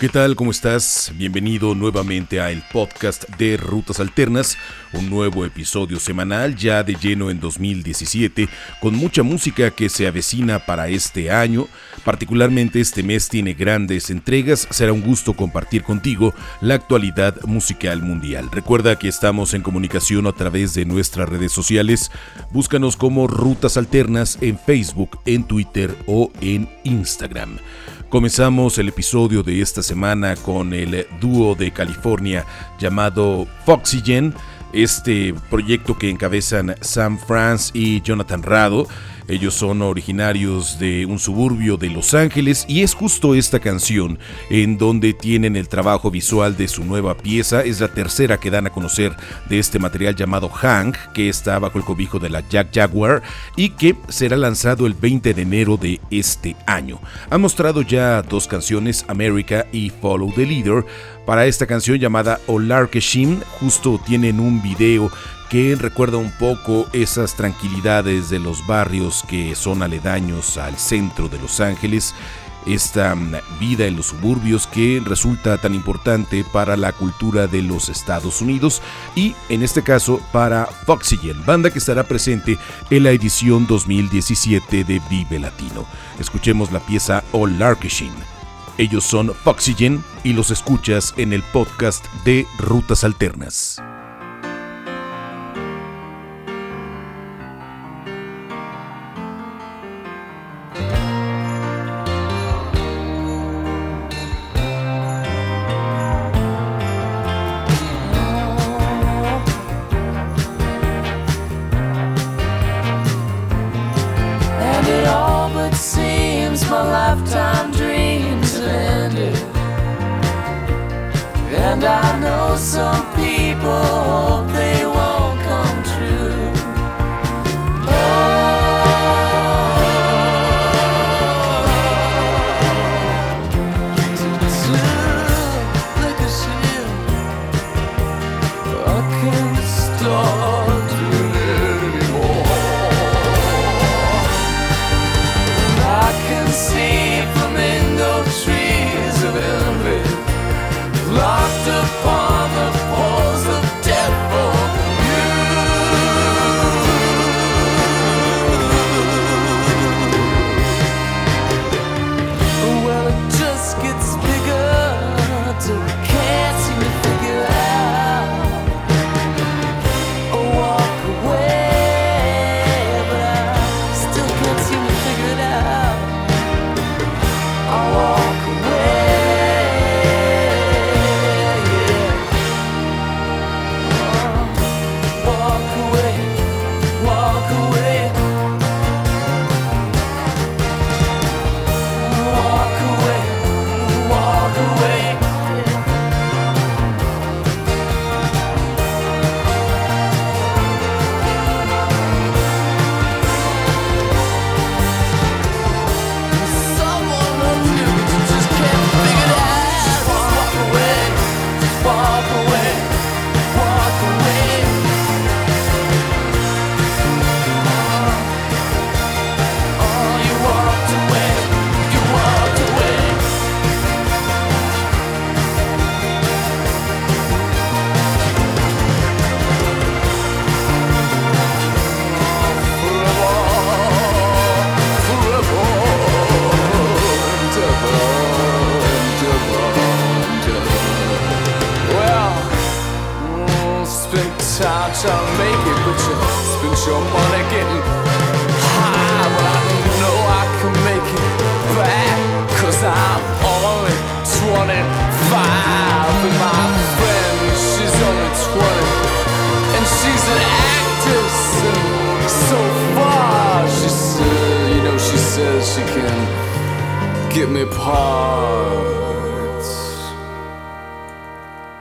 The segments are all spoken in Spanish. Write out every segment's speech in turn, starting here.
¿Qué tal? ¿Cómo estás? Bienvenido nuevamente a el podcast de Rutas Alternas, un nuevo episodio semanal ya de lleno en 2017, con mucha música que se avecina para este año. Particularmente este mes tiene grandes entregas, será un gusto compartir contigo la actualidad musical mundial. Recuerda que estamos en comunicación a través de nuestras redes sociales, búscanos como Rutas Alternas en Facebook, en Twitter o en Instagram. Comenzamos el episodio de esta semana con el dúo de California llamado Foxygen, este proyecto que encabezan Sam France y Jonathan Rado. Ellos son originarios de un suburbio de Los Ángeles y es justo esta canción en donde tienen el trabajo visual de su nueva pieza. Es la tercera que dan a conocer de este material llamado Hank, que está bajo el cobijo de la Jack Jaguar y que será lanzado el 20 de enero de este año. Han mostrado ya dos canciones, America y Follow the Leader. Para esta canción llamada Olarkeshim, justo tienen un video que recuerda un poco esas tranquilidades de los barrios que son aledaños al centro de Los Ángeles, esta mm, vida en los suburbios que resulta tan importante para la cultura de los Estados Unidos y en este caso para Foxygen, banda que estará presente en la edición 2017 de Vive Latino. Escuchemos la pieza All Larkishin. Ellos son Foxygen y los escuchas en el podcast de Rutas Alternas.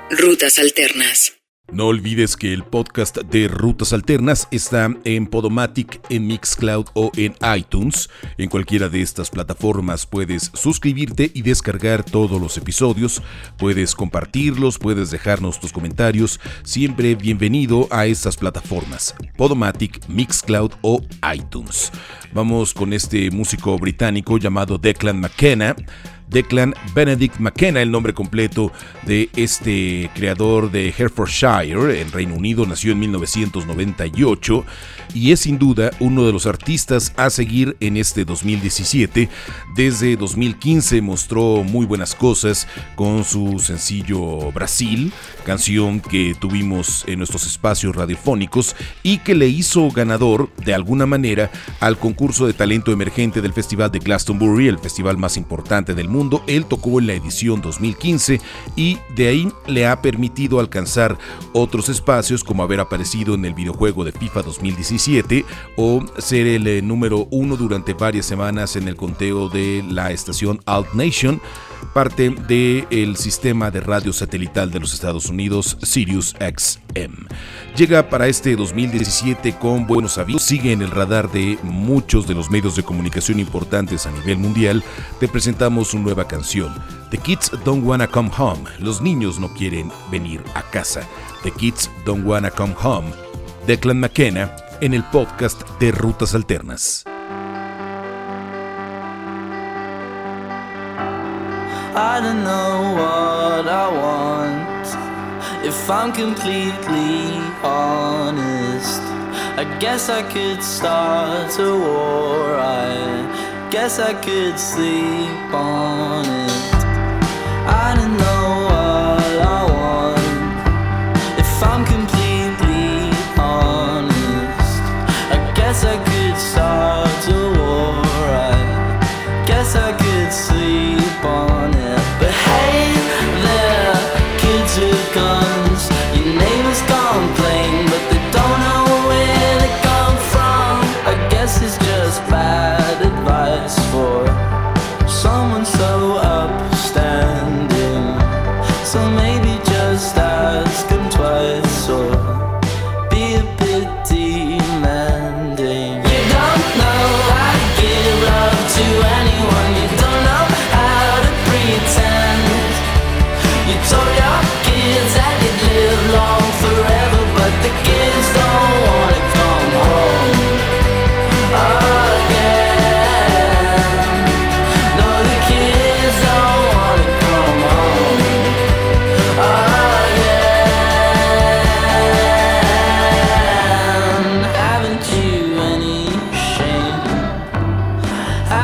Rutas Alternas. No olvides que el podcast de Rutas Alternas está en Podomatic, en Mixcloud o en iTunes. En cualquiera de estas plataformas puedes suscribirte y descargar todos los episodios. Puedes compartirlos, puedes dejarnos tus comentarios. Siempre bienvenido a estas plataformas. Podomatic, Mixcloud o iTunes. Vamos con este músico británico llamado Declan McKenna. Declan Benedict McKenna, el nombre completo de este creador de Herefordshire en Reino Unido, nació en 1998 y es sin duda uno de los artistas a seguir en este 2017. Desde 2015 mostró muy buenas cosas con su sencillo Brasil, canción que tuvimos en nuestros espacios radiofónicos y que le hizo ganador de alguna manera al concurso de talento emergente del Festival de Glastonbury, el festival más importante del mundo. Él tocó en la edición 2015 y de ahí le ha permitido alcanzar otros espacios como haber aparecido en el videojuego de FIFA 2017 o ser el eh, número uno durante varias semanas en el conteo de la estación Alt Nation parte del sistema de radio satelital de los Estados Unidos, Sirius XM. Llega para este 2017 con buenos avisos, sigue en el radar de muchos de los medios de comunicación importantes a nivel mundial. Te presentamos una nueva canción, The Kids Don't Wanna Come Home, los niños no quieren venir a casa. The Kids Don't Wanna Come Home, Declan McKenna en el podcast de Rutas Alternas. I don't know what I want. If I'm completely honest, I guess I could start a war. I guess I could sleep on it.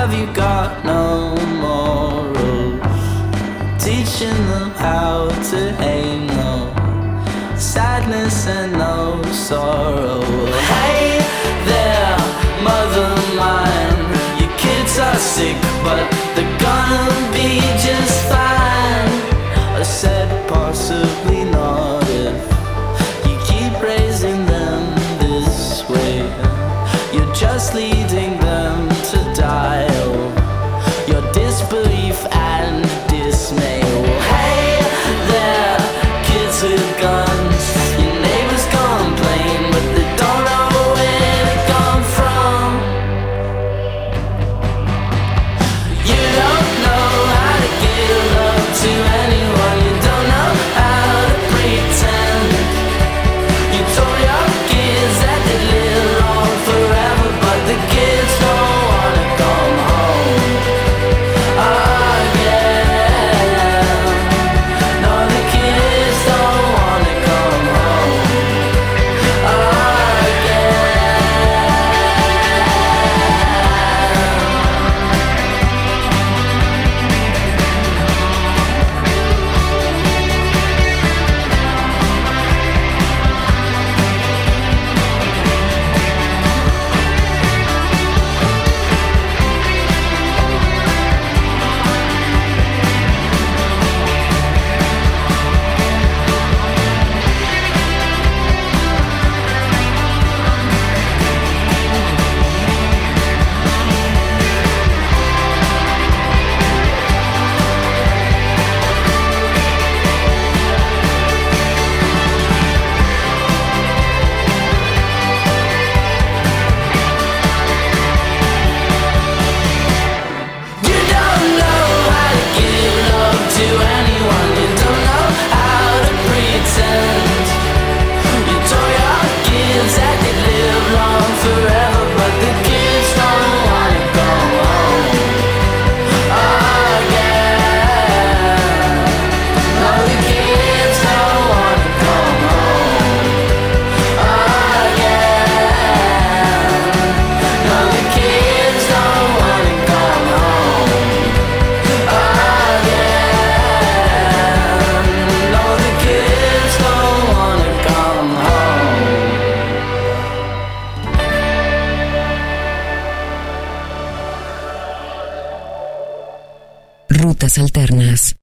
Have you got no morals? Teaching them how to hate no sadness and no sorrow. Hey there, mother mine, your kids are sick, but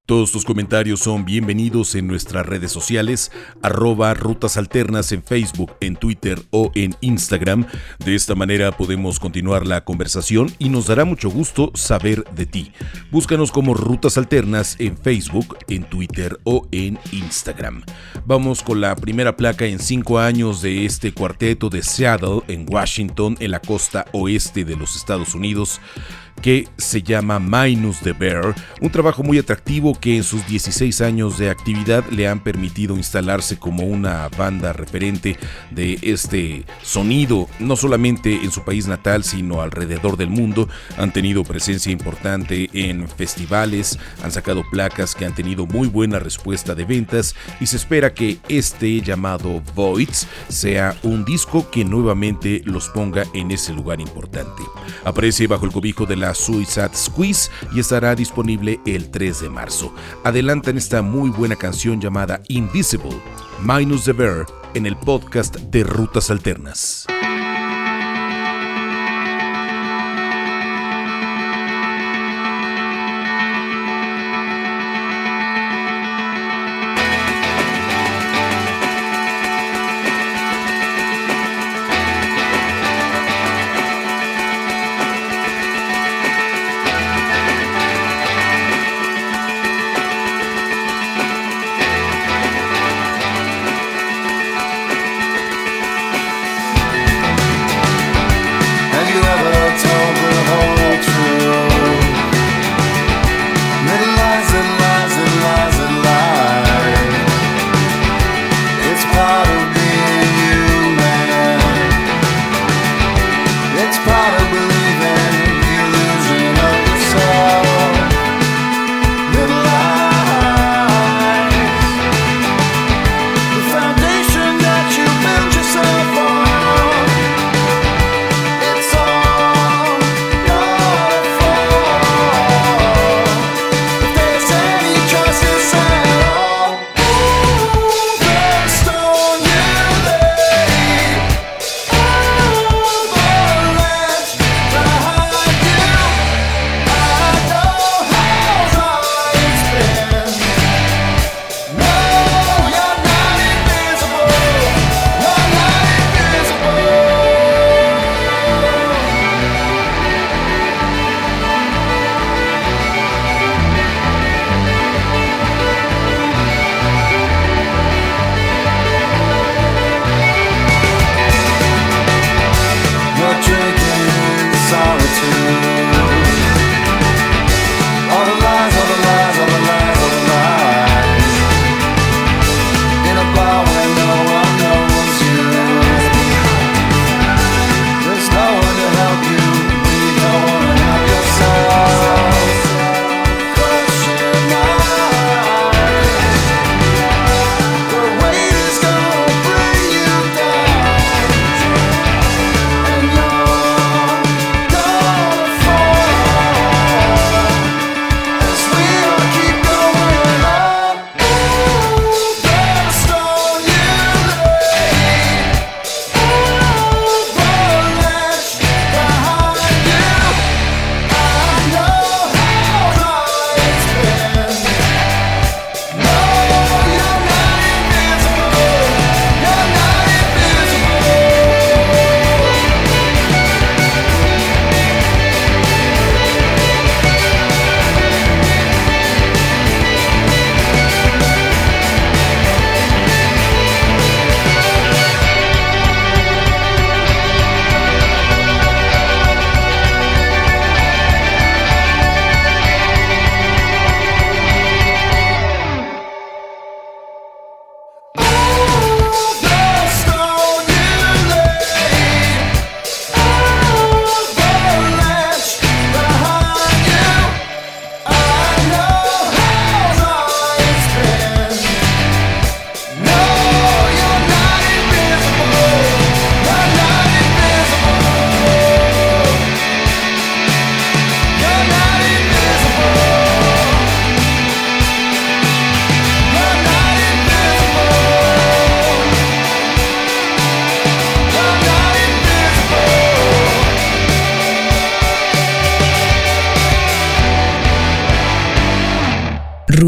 Todos tus comentarios son bienvenidos en nuestras redes sociales, arroba Rutas Alternas en Facebook, en Twitter o en Instagram. De esta manera podemos continuar la conversación y nos dará mucho gusto saber de ti. Búscanos como Rutas Alternas en Facebook, en Twitter o en Instagram. Vamos con la primera placa en cinco años de este cuarteto de Seattle en Washington, en la costa oeste de los Estados Unidos que se llama Minus the Bear, un trabajo muy atractivo que en sus 16 años de actividad le han permitido instalarse como una banda referente de este sonido, no solamente en su país natal, sino alrededor del mundo. Han tenido presencia importante en festivales, han sacado placas que han tenido muy buena respuesta de ventas y se espera que este llamado Voids sea un disco que nuevamente los ponga en ese lugar importante. Aparece bajo el cobijo de la Suicide Squeeze y estará disponible el 3 de marzo. Adelantan esta muy buena canción llamada Invisible, Minus the Bear, en el podcast de Rutas Alternas.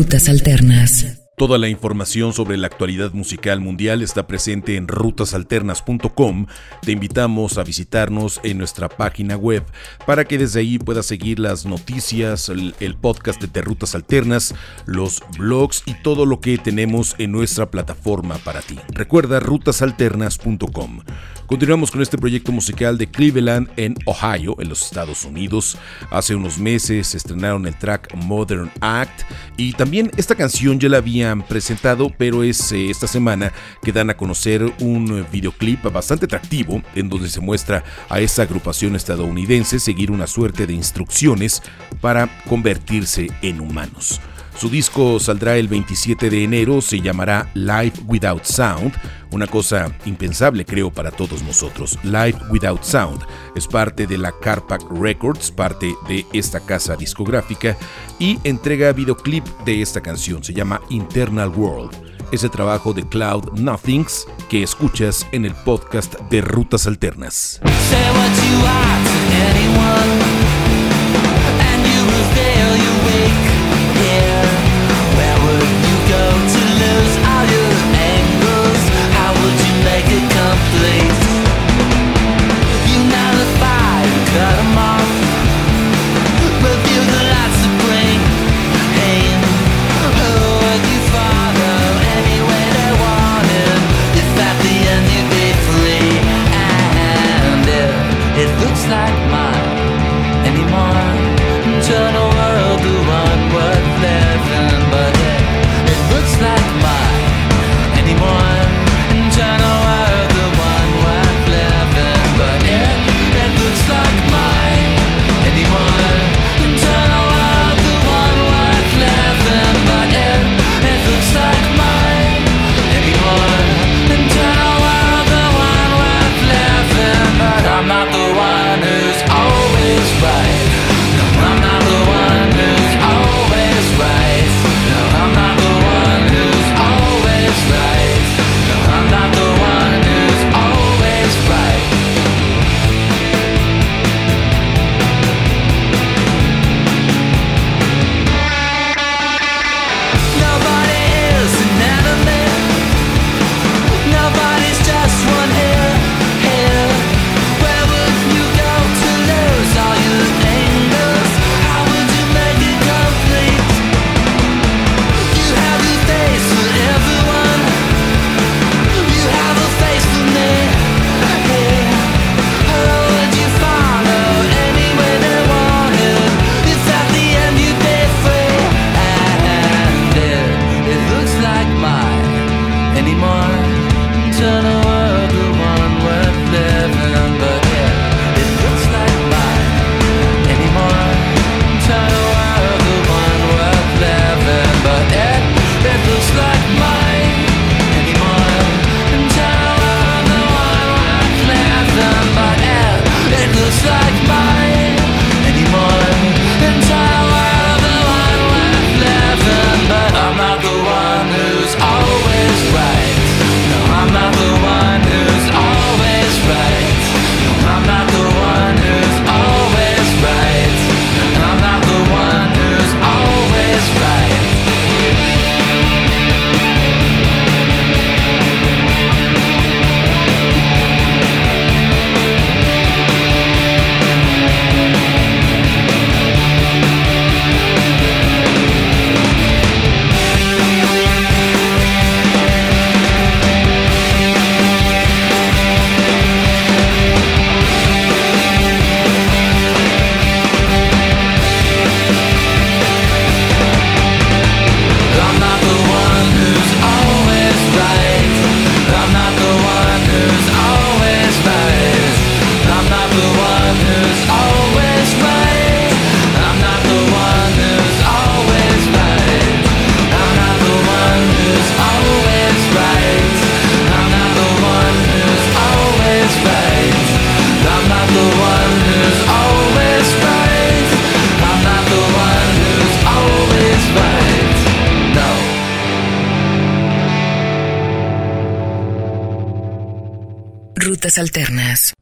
Rutas Alternas. Toda la información sobre la actualidad musical mundial está presente en rutasalternas.com. Te invitamos a visitarnos en nuestra página web para que desde ahí puedas seguir las noticias, el, podcast de Rutas Alternas, los blogs y todo lo que tenemos en nuestra plataforma para ti. Recuerda rutasalternas.com. Continuamos con este proyecto musical de Cleveland en Ohio, en los Estados Unidos. Hace unos meses estrenaron el track Modern Act y también esta canción ya la habían presentado, pero es eh, esta semana que dan a conocer un videoclip bastante atractivo en donde se muestra a esa agrupación estadounidense seguir una suerte de instrucciones para convertirse en humanos. Su disco saldrá el 27 de enero, se llamará Life Without Sound, una cosa impensable creo para todos nosotros. Life Without Sound es parte de la Carpac Records, parte de esta casa discográfica y entrega videoclip de esta canción, se llama Internal World. Ese trabajo de Cloud Nothings que escuchas en el podcast de Rutas Alternas. It looks like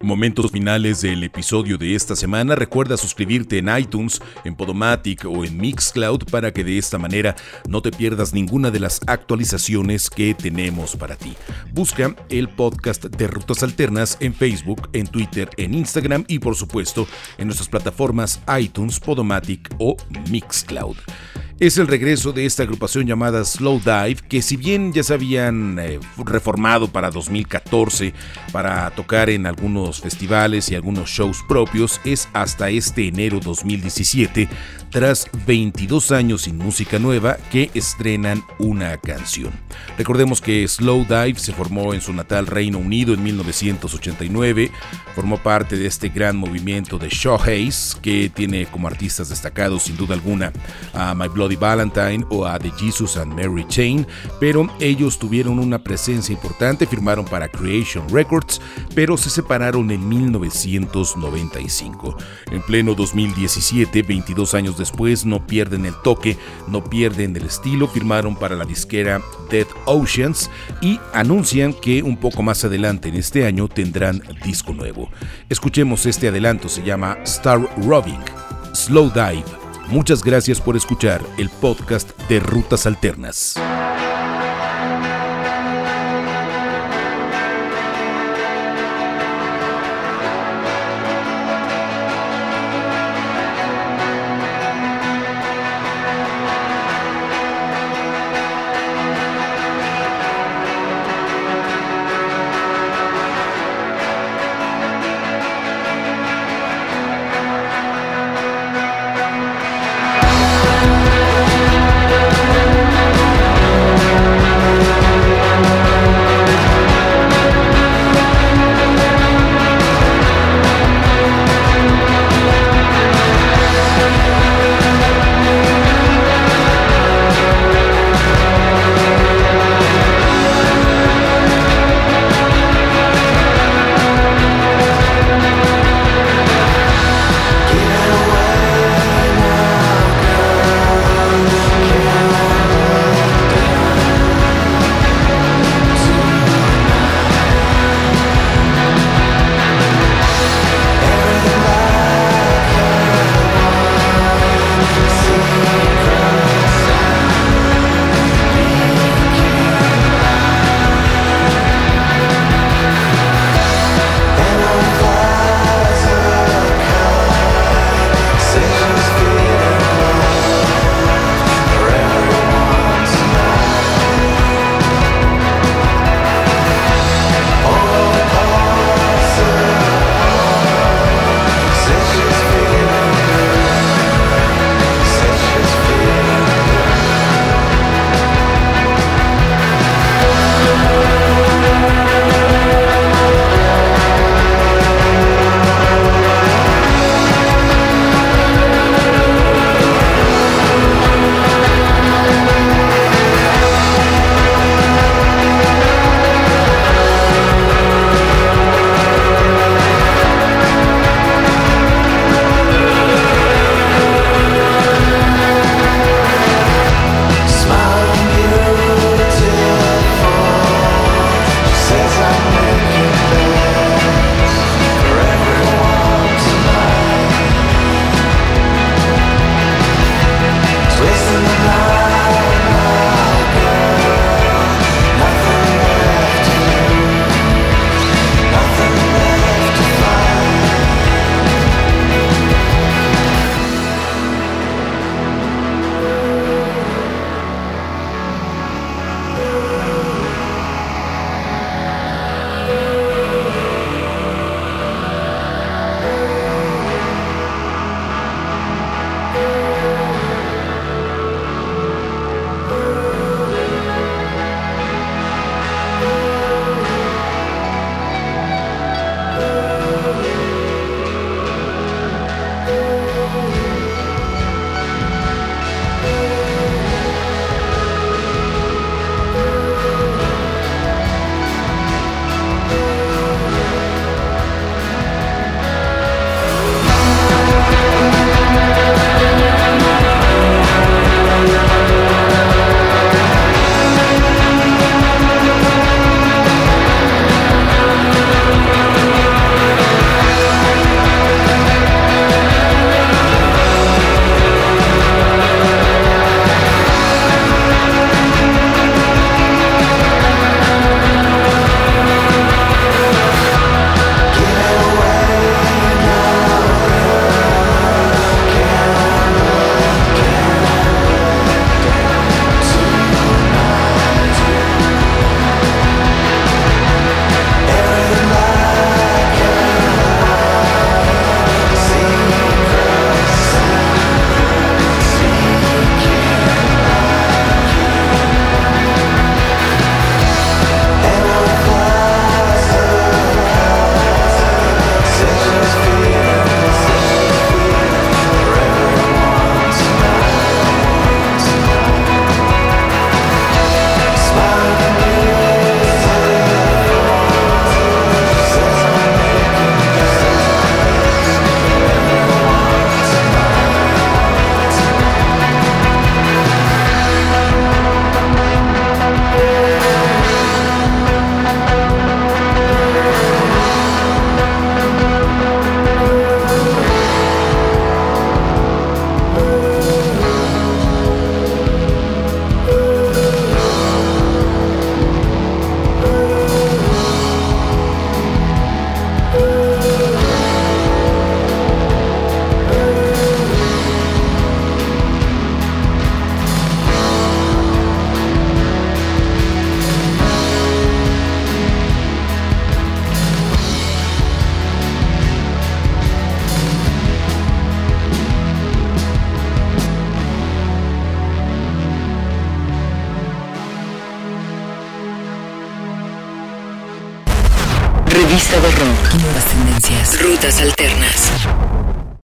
Momentos finales del episodio de esta semana. Recuerda suscribirte en iTunes, en Podomatic o en Mixcloud para que de esta manera no te pierdas ninguna de las actualizaciones que tenemos para ti. Busca el podcast de Rutas Alternas en Facebook, en Twitter, en Instagram y por supuesto en nuestras plataformas iTunes, Podomatic o Mixcloud es el regreso de esta agrupación llamada Slow Dive, que si bien ya se habían eh, reformado para 2014 para tocar en algunos festivales y algunos shows propios, es hasta este enero 2017, tras 22 años sin música nueva, que estrenan una canción. Recordemos que Slow Dive se formó en su natal Reino Unido en 1989, formó parte de este gran movimiento de Hayes, que tiene como artistas destacados sin duda alguna a My Blood Valentine o a The Jesus and Mary Chain, pero ellos tuvieron una presencia importante, firmaron para Creation Records, pero se separaron en 1995. En pleno 2017, 22 años después, no pierden el toque, no pierden el estilo, firmaron para la disquera Dead Oceans y anuncian que un poco más adelante en este año tendrán disco nuevo. Escuchemos este adelanto, se llama Star Robbing, Slow Dive Muchas gracias por escuchar el podcast de Rutas Alternas.